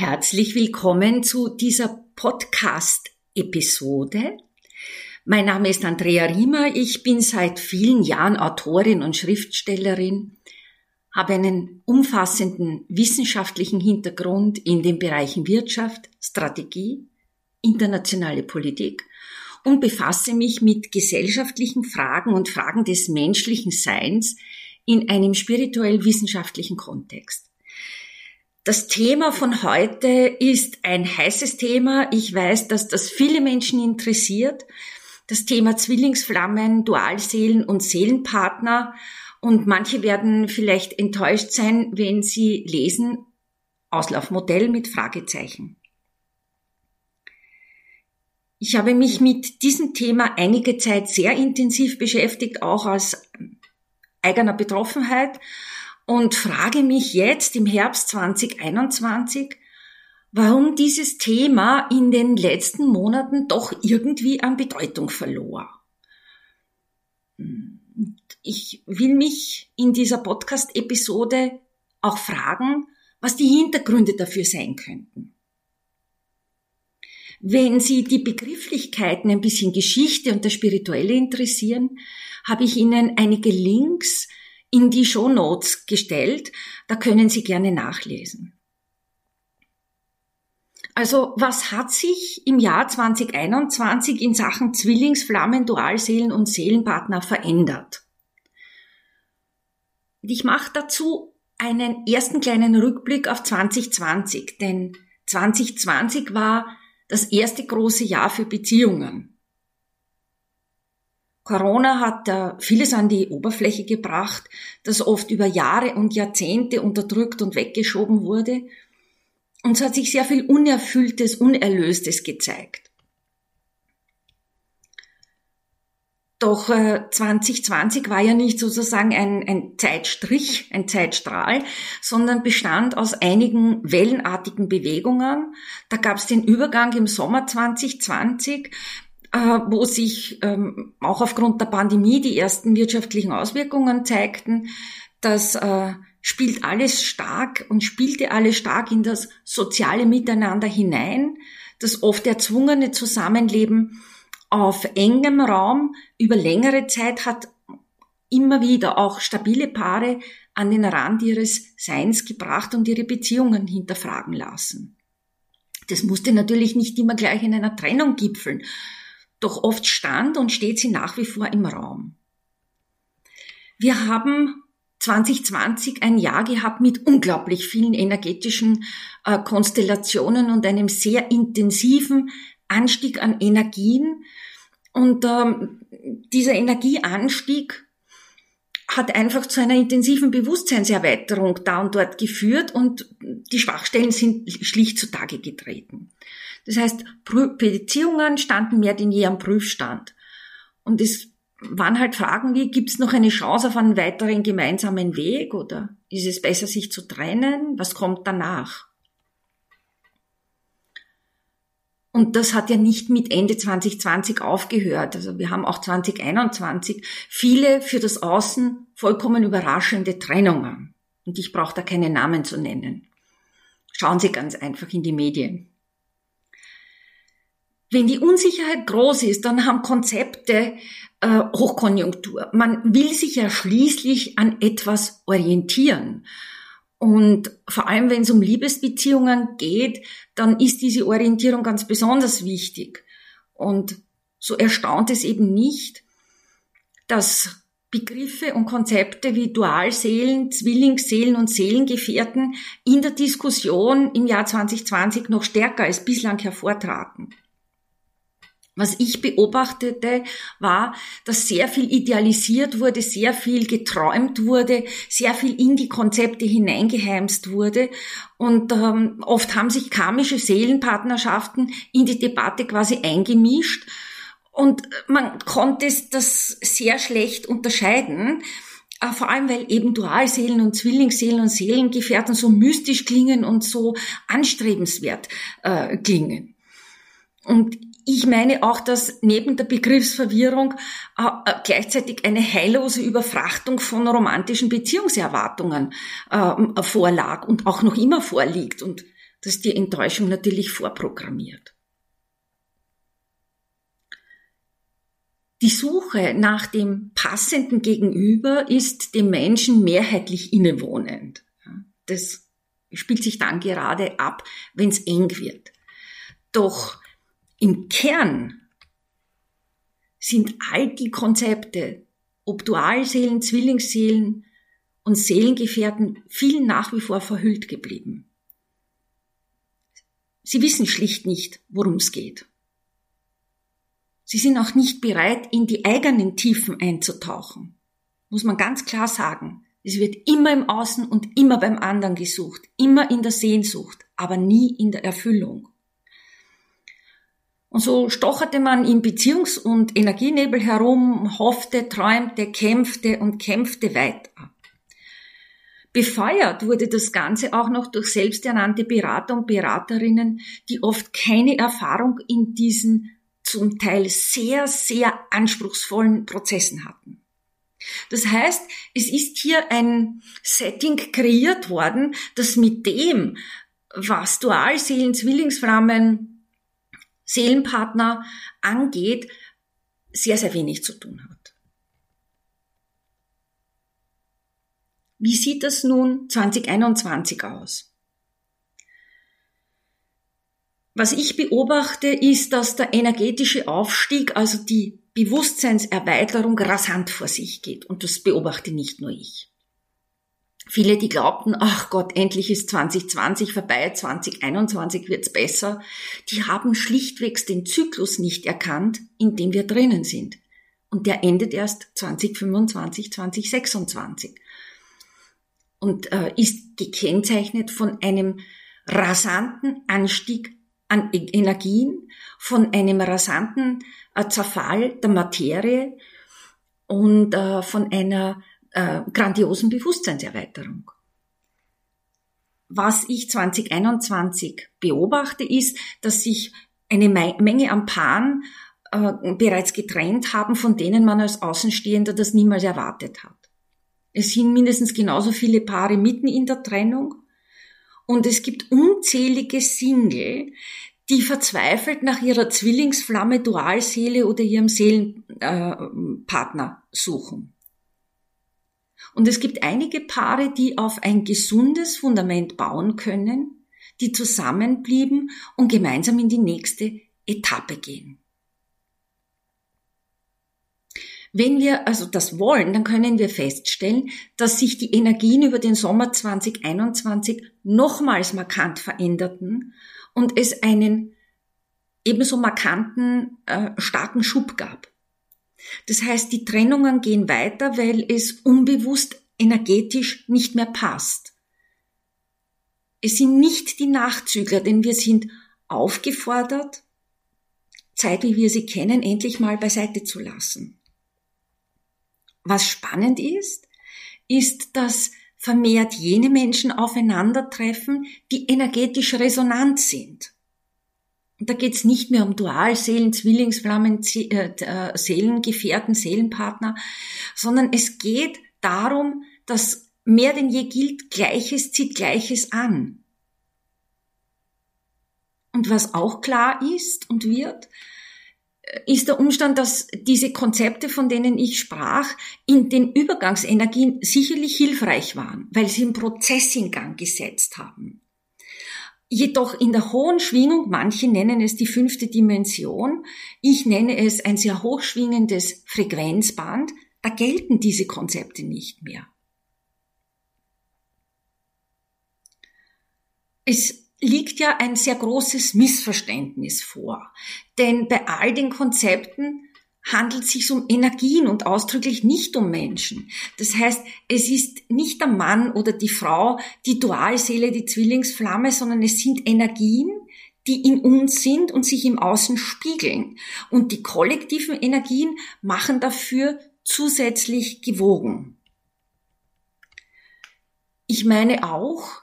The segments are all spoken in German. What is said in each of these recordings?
Herzlich willkommen zu dieser Podcast-Episode. Mein Name ist Andrea Riemer. Ich bin seit vielen Jahren Autorin und Schriftstellerin, habe einen umfassenden wissenschaftlichen Hintergrund in den Bereichen Wirtschaft, Strategie, internationale Politik und befasse mich mit gesellschaftlichen Fragen und Fragen des menschlichen Seins in einem spirituell-wissenschaftlichen Kontext. Das Thema von heute ist ein heißes Thema. Ich weiß, dass das viele Menschen interessiert. Das Thema Zwillingsflammen, Dualseelen und Seelenpartner. Und manche werden vielleicht enttäuscht sein, wenn sie lesen Auslaufmodell mit Fragezeichen. Ich habe mich mit diesem Thema einige Zeit sehr intensiv beschäftigt, auch aus eigener Betroffenheit und frage mich jetzt im Herbst 2021, warum dieses Thema in den letzten Monaten doch irgendwie an Bedeutung verlor. Ich will mich in dieser Podcast-Episode auch fragen, was die Hintergründe dafür sein könnten. Wenn Sie die Begrifflichkeiten, ein bisschen Geschichte und das Spirituelle interessieren, habe ich Ihnen einige Links in die Show Notes gestellt. Da können Sie gerne nachlesen. Also was hat sich im Jahr 2021 in Sachen Zwillingsflammen, Dualseelen und Seelenpartner verändert? ich mache dazu einen ersten kleinen Rückblick auf 2020, denn 2020 war das erste große Jahr für Beziehungen. Corona hat da vieles an die Oberfläche gebracht, das oft über Jahre und Jahrzehnte unterdrückt und weggeschoben wurde. Und es hat sich sehr viel Unerfülltes, Unerlöstes gezeigt. Doch äh, 2020 war ja nicht sozusagen ein, ein Zeitstrich, ein Zeitstrahl, sondern bestand aus einigen wellenartigen Bewegungen. Da gab es den Übergang im Sommer 2020 äh, wo sich ähm, auch aufgrund der Pandemie die ersten wirtschaftlichen Auswirkungen zeigten. Das äh, spielt alles stark und spielte alles stark in das soziale Miteinander hinein, das oft erzwungene Zusammenleben auf engem Raum über längere Zeit hat immer wieder auch stabile Paare an den Rand ihres Seins gebracht und ihre Beziehungen hinterfragen lassen. Das musste natürlich nicht immer gleich in einer Trennung gipfeln, doch oft stand und steht sie nach wie vor im Raum. Wir haben 2020 ein Jahr gehabt mit unglaublich vielen energetischen äh, Konstellationen und einem sehr intensiven Anstieg an Energien. Und ähm, dieser Energieanstieg hat einfach zu einer intensiven Bewusstseinserweiterung da und dort geführt und die Schwachstellen sind schlicht zutage getreten. Das heißt, Beziehungen standen mehr denn je am Prüfstand. Und es waren halt Fragen wie, gibt es noch eine Chance auf einen weiteren gemeinsamen Weg oder ist es besser, sich zu trennen? Was kommt danach? Und das hat ja nicht mit Ende 2020 aufgehört. Also wir haben auch 2021 viele für das Außen vollkommen überraschende Trennungen. Und ich brauche da keine Namen zu nennen. Schauen Sie ganz einfach in die Medien. Wenn die Unsicherheit groß ist, dann haben Konzepte äh, Hochkonjunktur. Man will sich ja schließlich an etwas orientieren. Und vor allem, wenn es um Liebesbeziehungen geht, dann ist diese Orientierung ganz besonders wichtig. Und so erstaunt es eben nicht, dass Begriffe und Konzepte wie Dualseelen, Zwillingsseelen und Seelengefährten in der Diskussion im Jahr 2020 noch stärker als bislang hervortraten. Was ich beobachtete, war, dass sehr viel idealisiert wurde, sehr viel geträumt wurde, sehr viel in die Konzepte hineingeheimst wurde. Und ähm, oft haben sich karmische Seelenpartnerschaften in die Debatte quasi eingemischt. Und man konnte das sehr schlecht unterscheiden. Äh, vor allem, weil eben Dualseelen und Zwillingsseelen und Seelengefährten so mystisch klingen und so anstrebenswert äh, klingen. Und ich meine auch, dass neben der Begriffsverwirrung äh, äh, gleichzeitig eine heillose Überfrachtung von romantischen Beziehungserwartungen äh, vorlag und auch noch immer vorliegt. Und das die Enttäuschung natürlich vorprogrammiert. Die Suche nach dem passenden Gegenüber ist dem Menschen mehrheitlich innewohnend. Das spielt sich dann gerade ab, wenn es eng wird. Doch im Kern sind all die Konzepte, ob Dualseelen, Zwillingsseelen und Seelengefährten, vielen nach wie vor verhüllt geblieben. Sie wissen schlicht nicht, worum es geht. Sie sind auch nicht bereit, in die eigenen Tiefen einzutauchen. Muss man ganz klar sagen. Es wird immer im Außen und immer beim anderen gesucht, immer in der Sehnsucht, aber nie in der Erfüllung. Und so stocherte man im Beziehungs- und Energienebel herum, hoffte, träumte, kämpfte und kämpfte weiter. Befeuert wurde das Ganze auch noch durch selbsternannte Berater und Beraterinnen, die oft keine Erfahrung in diesen zum Teil sehr, sehr anspruchsvollen Prozessen hatten. Das heißt, es ist hier ein Setting kreiert worden, das mit dem, was Dualseelen, Zwillingsflammen, Seelenpartner angeht, sehr, sehr wenig zu tun hat. Wie sieht das nun 2021 aus? Was ich beobachte, ist, dass der energetische Aufstieg, also die Bewusstseinserweiterung rasant vor sich geht. Und das beobachte nicht nur ich. Viele, die glaubten, ach Gott, endlich ist 2020 vorbei, 2021 wird's besser, die haben schlichtwegs den Zyklus nicht erkannt, in dem wir drinnen sind. Und der endet erst 2025, 2026. Und äh, ist gekennzeichnet von einem rasanten Anstieg an e- Energien, von einem rasanten äh, Zerfall der Materie und äh, von einer äh, grandiosen Bewusstseinserweiterung. Was ich 2021 beobachte, ist, dass sich eine Menge an Paaren äh, bereits getrennt haben, von denen man als Außenstehender das niemals erwartet hat. Es sind mindestens genauso viele Paare mitten in der Trennung und es gibt unzählige Single, die verzweifelt nach ihrer Zwillingsflamme, Dualseele oder ihrem Seelenpartner äh, suchen. Und es gibt einige Paare, die auf ein gesundes Fundament bauen können, die zusammenblieben und gemeinsam in die nächste Etappe gehen. Wenn wir also das wollen, dann können wir feststellen, dass sich die Energien über den Sommer 2021 nochmals markant veränderten und es einen ebenso markanten, äh, starken Schub gab. Das heißt, die Trennungen gehen weiter, weil es unbewusst energetisch nicht mehr passt. Es sind nicht die Nachzügler, denn wir sind aufgefordert, Zeit, wie wir sie kennen, endlich mal beiseite zu lassen. Was spannend ist, ist, dass vermehrt jene Menschen aufeinandertreffen, die energetisch resonant sind. Da geht es nicht mehr um Dualseelen, Zwillingsflammen, äh, äh, Seelengefährten, Seelenpartner, sondern es geht darum, dass mehr denn je gilt, Gleiches zieht Gleiches an. Und was auch klar ist und wird, ist der Umstand, dass diese Konzepte, von denen ich sprach, in den Übergangsenergien sicherlich hilfreich waren, weil sie einen Prozess in Gang gesetzt haben. Jedoch in der hohen Schwingung, manche nennen es die fünfte Dimension, ich nenne es ein sehr hochschwingendes Frequenzband, da gelten diese Konzepte nicht mehr. Es liegt ja ein sehr großes Missverständnis vor. Denn bei all den Konzepten handelt es sich um Energien und ausdrücklich nicht um Menschen. Das heißt, es ist nicht der Mann oder die Frau, die Dualseele, die Zwillingsflamme, sondern es sind Energien, die in uns sind und sich im Außen spiegeln. Und die kollektiven Energien machen dafür zusätzlich gewogen. Ich meine auch,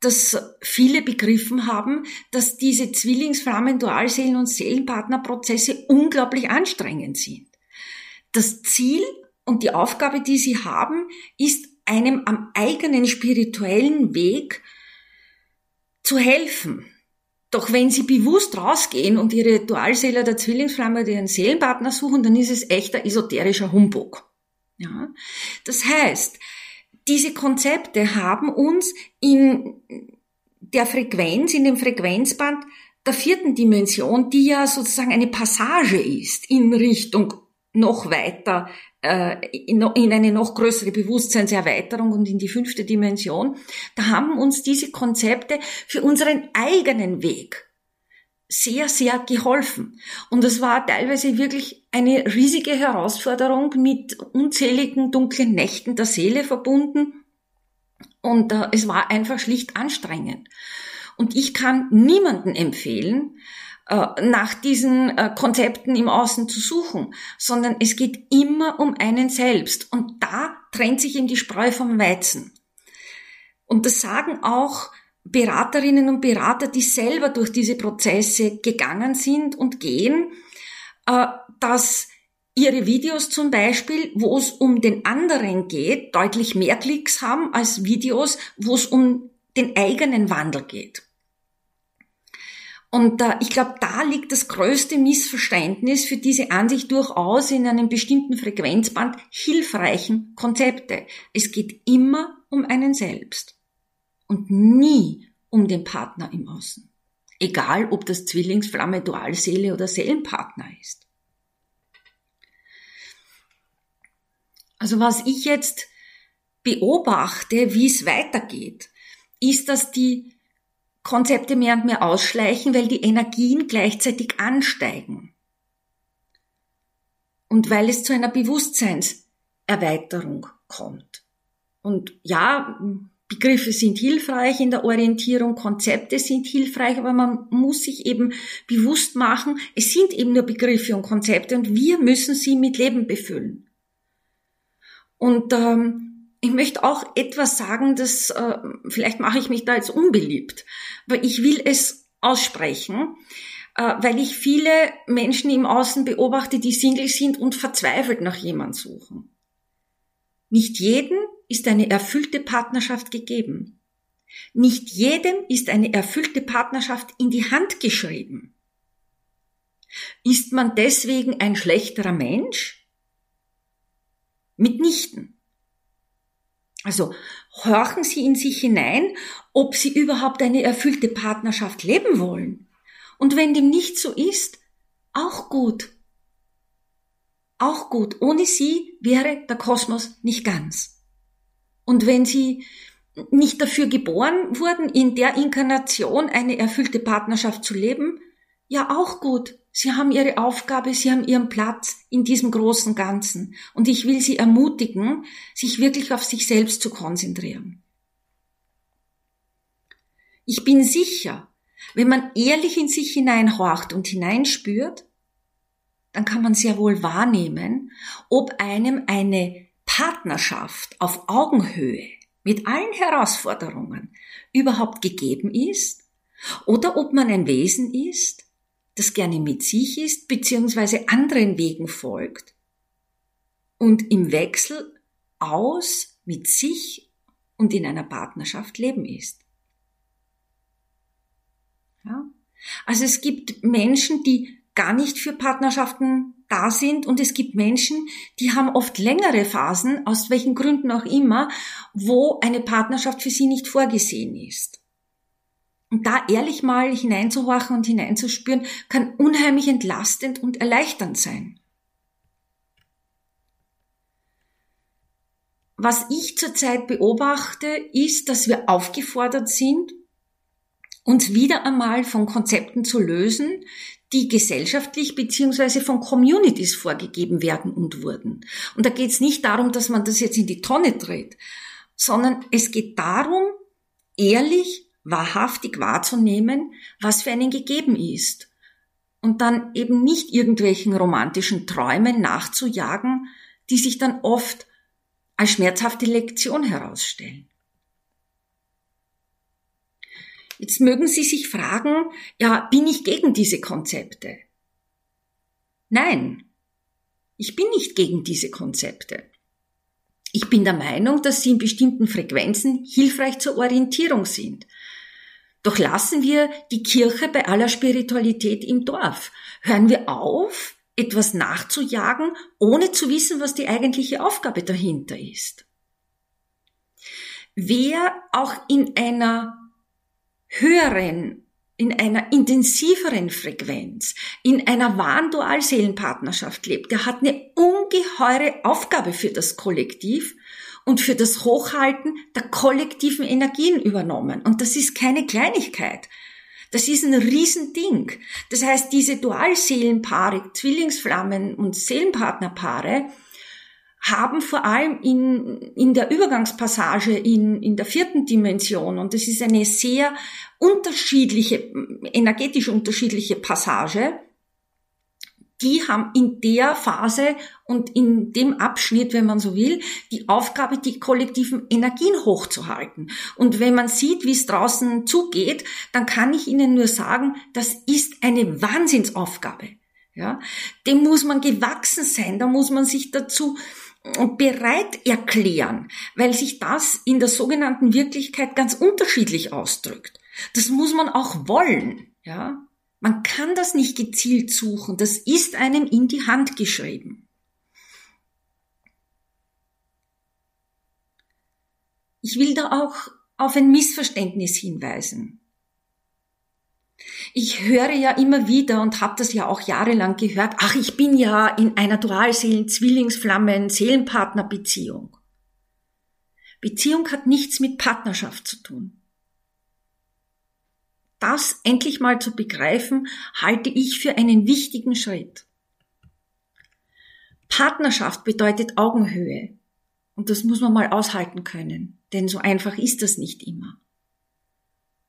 dass viele begriffen haben, dass diese Zwillingsflammen, Dualseelen und Seelenpartnerprozesse unglaublich anstrengend sind. Das Ziel und die Aufgabe, die sie haben, ist einem am eigenen spirituellen Weg zu helfen. Doch wenn sie bewusst rausgehen und ihre Dualseele der Zwillingsflamme oder ihren Seelenpartner suchen, dann ist es echter esoterischer Humbug. Ja? Das heißt, diese Konzepte haben uns in der Frequenz, in dem Frequenzband der vierten Dimension, die ja sozusagen eine Passage ist in Richtung noch weiter, äh, in, in eine noch größere Bewusstseinserweiterung und in die fünfte Dimension, da haben uns diese Konzepte für unseren eigenen Weg sehr, sehr geholfen. Und es war teilweise wirklich eine riesige Herausforderung mit unzähligen dunklen Nächten der Seele verbunden. Und äh, es war einfach schlicht anstrengend. Und ich kann niemanden empfehlen, äh, nach diesen äh, Konzepten im Außen zu suchen, sondern es geht immer um einen selbst. Und da trennt sich eben die Spreu vom Weizen. Und das sagen auch Beraterinnen und Berater, die selber durch diese Prozesse gegangen sind und gehen, äh, dass ihre Videos zum Beispiel, wo es um den anderen geht, deutlich mehr Klicks haben als Videos, wo es um den eigenen Wandel geht. Und äh, ich glaube, da liegt das größte Missverständnis für diese an sich durchaus in einem bestimmten Frequenzband hilfreichen Konzepte. Es geht immer um einen selbst und nie um den Partner im Außen. Egal, ob das Zwillingsflamme, Dualseele oder Seelenpartner ist. Also was ich jetzt beobachte, wie es weitergeht, ist, dass die Konzepte mehr und mehr ausschleichen, weil die Energien gleichzeitig ansteigen. Und weil es zu einer Bewusstseinserweiterung kommt. Und ja, Begriffe sind hilfreich in der Orientierung, Konzepte sind hilfreich, aber man muss sich eben bewusst machen, es sind eben nur Begriffe und Konzepte und wir müssen sie mit Leben befüllen. Und ähm, ich möchte auch etwas sagen, das äh, vielleicht mache ich mich da jetzt unbeliebt, aber ich will es aussprechen, äh, weil ich viele Menschen im Außen beobachte, die Single sind und verzweifelt nach jemand suchen. Nicht jedem ist eine erfüllte Partnerschaft gegeben. Nicht jedem ist eine erfüllte Partnerschaft in die Hand geschrieben. Ist man deswegen ein schlechterer Mensch? Mitnichten. Also horchen Sie in sich hinein, ob Sie überhaupt eine erfüllte Partnerschaft leben wollen. Und wenn dem nicht so ist, auch gut. Auch gut. Ohne Sie wäre der Kosmos nicht ganz. Und wenn Sie nicht dafür geboren wurden, in der Inkarnation eine erfüllte Partnerschaft zu leben, ja auch gut. Sie haben ihre Aufgabe, sie haben ihren Platz in diesem großen Ganzen. Und ich will sie ermutigen, sich wirklich auf sich selbst zu konzentrieren. Ich bin sicher, wenn man ehrlich in sich hineinhorcht und hineinspürt, dann kann man sehr wohl wahrnehmen, ob einem eine Partnerschaft auf Augenhöhe mit allen Herausforderungen überhaupt gegeben ist oder ob man ein Wesen ist, das gerne mit sich ist, beziehungsweise anderen Wegen folgt und im Wechsel aus mit sich und in einer Partnerschaft leben ist. Ja? Also es gibt Menschen, die gar nicht für Partnerschaften da sind und es gibt Menschen, die haben oft längere Phasen, aus welchen Gründen auch immer, wo eine Partnerschaft für sie nicht vorgesehen ist. Und da ehrlich mal hineinzuhorchen und hineinzuspüren, kann unheimlich entlastend und erleichternd sein. Was ich zurzeit beobachte, ist, dass wir aufgefordert sind, uns wieder einmal von Konzepten zu lösen, die gesellschaftlich beziehungsweise von Communities vorgegeben werden und wurden. Und da geht es nicht darum, dass man das jetzt in die Tonne dreht, sondern es geht darum, ehrlich wahrhaftig wahrzunehmen, was für einen gegeben ist. Und dann eben nicht irgendwelchen romantischen Träumen nachzujagen, die sich dann oft als schmerzhafte Lektion herausstellen. Jetzt mögen Sie sich fragen, ja, bin ich gegen diese Konzepte? Nein, ich bin nicht gegen diese Konzepte. Ich bin der Meinung, dass sie in bestimmten Frequenzen hilfreich zur Orientierung sind. Doch lassen wir die Kirche bei aller Spiritualität im Dorf. Hören wir auf, etwas nachzujagen, ohne zu wissen, was die eigentliche Aufgabe dahinter ist. Wer auch in einer höheren, in einer intensiveren Frequenz, in einer wahren Dualseelenpartnerschaft lebt, der hat eine ungeheure Aufgabe für das Kollektiv und für das Hochhalten der kollektiven Energien übernommen. Und das ist keine Kleinigkeit. Das ist ein Riesending. Das heißt, diese Dualseelenpaare, Zwillingsflammen und Seelenpartnerpaare, haben vor allem in, in der Übergangspassage in, in der vierten Dimension, und das ist eine sehr unterschiedliche, energetisch unterschiedliche Passage, die haben in der Phase und in dem Abschnitt, wenn man so will, die Aufgabe, die kollektiven Energien hochzuhalten. Und wenn man sieht, wie es draußen zugeht, dann kann ich Ihnen nur sagen, das ist eine Wahnsinnsaufgabe. Ja, dem muss man gewachsen sein, da muss man sich dazu bereit erklären, weil sich das in der sogenannten Wirklichkeit ganz unterschiedlich ausdrückt. Das muss man auch wollen, ja. Man kann das nicht gezielt suchen, das ist einem in die Hand geschrieben. Ich will da auch auf ein Missverständnis hinweisen. Ich höre ja immer wieder und habe das ja auch jahrelang gehört, ach, ich bin ja in einer Dualseelen-Zwillingsflammen-Seelenpartnerbeziehung. Beziehung hat nichts mit Partnerschaft zu tun das endlich mal zu begreifen, halte ich für einen wichtigen Schritt. Partnerschaft bedeutet Augenhöhe. Und das muss man mal aushalten können, denn so einfach ist das nicht immer.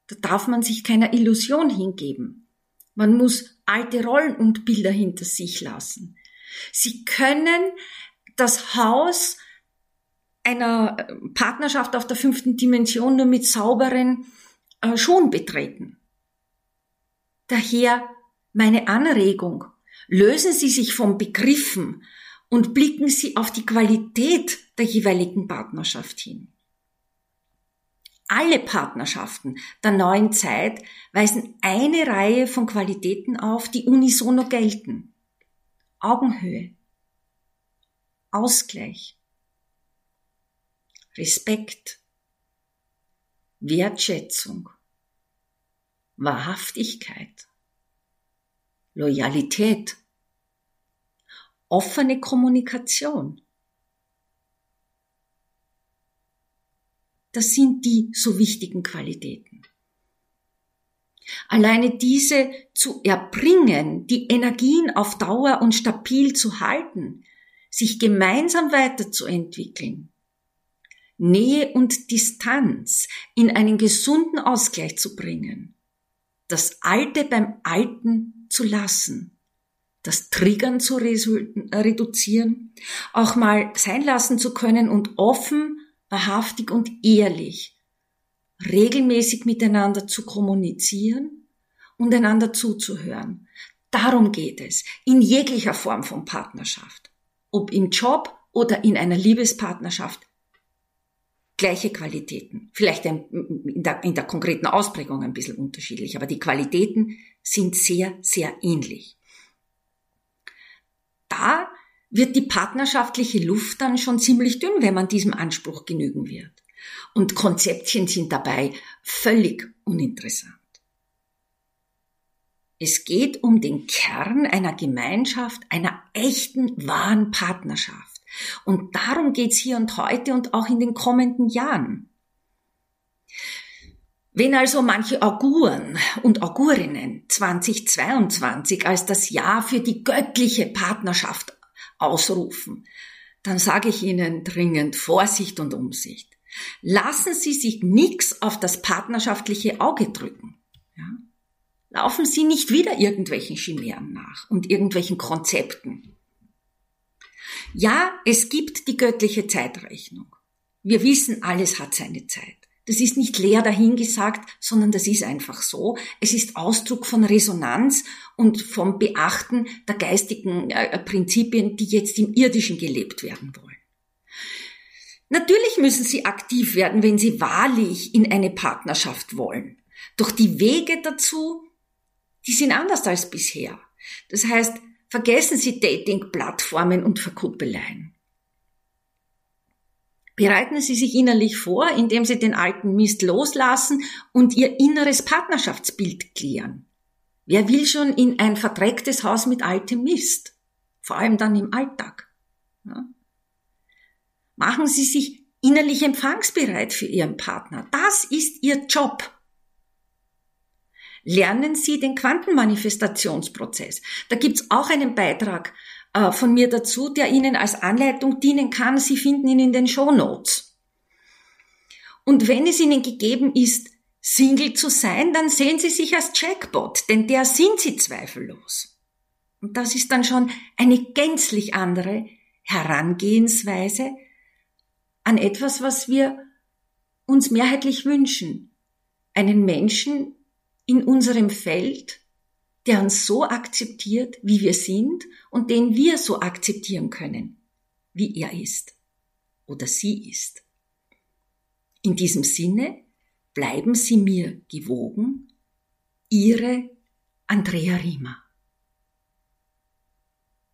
Da darf man sich keiner Illusion hingeben. Man muss alte Rollen und Bilder hinter sich lassen. Sie können das Haus einer Partnerschaft auf der fünften Dimension nur mit sauberen äh, Schuhen betreten. Daher meine Anregung, lösen Sie sich von Begriffen und blicken Sie auf die Qualität der jeweiligen Partnerschaft hin. Alle Partnerschaften der neuen Zeit weisen eine Reihe von Qualitäten auf, die unisono gelten. Augenhöhe, Ausgleich, Respekt, Wertschätzung, Wahrhaftigkeit, Loyalität, offene Kommunikation. Das sind die so wichtigen Qualitäten. Alleine diese zu erbringen, die Energien auf Dauer und stabil zu halten, sich gemeinsam weiterzuentwickeln, Nähe und Distanz in einen gesunden Ausgleich zu bringen, das Alte beim Alten zu lassen, das Triggern zu reduzieren, auch mal sein lassen zu können und offen, wahrhaftig und ehrlich, regelmäßig miteinander zu kommunizieren und einander zuzuhören. Darum geht es in jeglicher Form von Partnerschaft, ob im Job oder in einer Liebespartnerschaft gleiche Qualitäten. Vielleicht in der, in der konkreten Ausprägung ein bisschen unterschiedlich, aber die Qualitäten sind sehr, sehr ähnlich. Da wird die partnerschaftliche Luft dann schon ziemlich dünn, wenn man diesem Anspruch genügen wird. Und Konzeptchen sind dabei völlig uninteressant. Es geht um den Kern einer Gemeinschaft, einer echten, wahren Partnerschaft. Und darum geht's hier und heute und auch in den kommenden Jahren. Wenn also manche Auguren und Augurinnen 2022 als das Jahr für die göttliche Partnerschaft ausrufen, dann sage ich Ihnen dringend Vorsicht und Umsicht. Lassen Sie sich nichts auf das partnerschaftliche Auge drücken. Ja? Laufen Sie nicht wieder irgendwelchen Chimären nach und irgendwelchen Konzepten. Ja, es gibt die göttliche Zeitrechnung. Wir wissen, alles hat seine Zeit. Das ist nicht leer dahingesagt, sondern das ist einfach so. Es ist Ausdruck von Resonanz und vom Beachten der geistigen äh, Prinzipien, die jetzt im irdischen gelebt werden wollen. Natürlich müssen sie aktiv werden, wenn sie wahrlich in eine Partnerschaft wollen. Doch die Wege dazu, die sind anders als bisher. Das heißt, vergessen Sie Dating-Plattformen und Verkuppeleien. Bereiten Sie sich innerlich vor, indem Sie den alten Mist loslassen und Ihr inneres Partnerschaftsbild klären. Wer will schon in ein verdrecktes Haus mit altem Mist? Vor allem dann im Alltag. Ja? Machen Sie sich innerlich empfangsbereit für Ihren Partner. Das ist Ihr Job. Lernen Sie den Quantenmanifestationsprozess. Da gibt's auch einen Beitrag äh, von mir dazu, der Ihnen als Anleitung dienen kann. Sie finden ihn in den Show Notes. Und wenn es Ihnen gegeben ist, Single zu sein, dann sehen Sie sich als Jackpot, denn der sind Sie zweifellos. Und das ist dann schon eine gänzlich andere Herangehensweise an etwas, was wir uns mehrheitlich wünschen. Einen Menschen in unserem Feld, der uns so akzeptiert, wie wir sind und den wir so akzeptieren können, wie er ist oder sie ist. In diesem Sinne bleiben Sie mir gewogen, Ihre Andrea Riemer.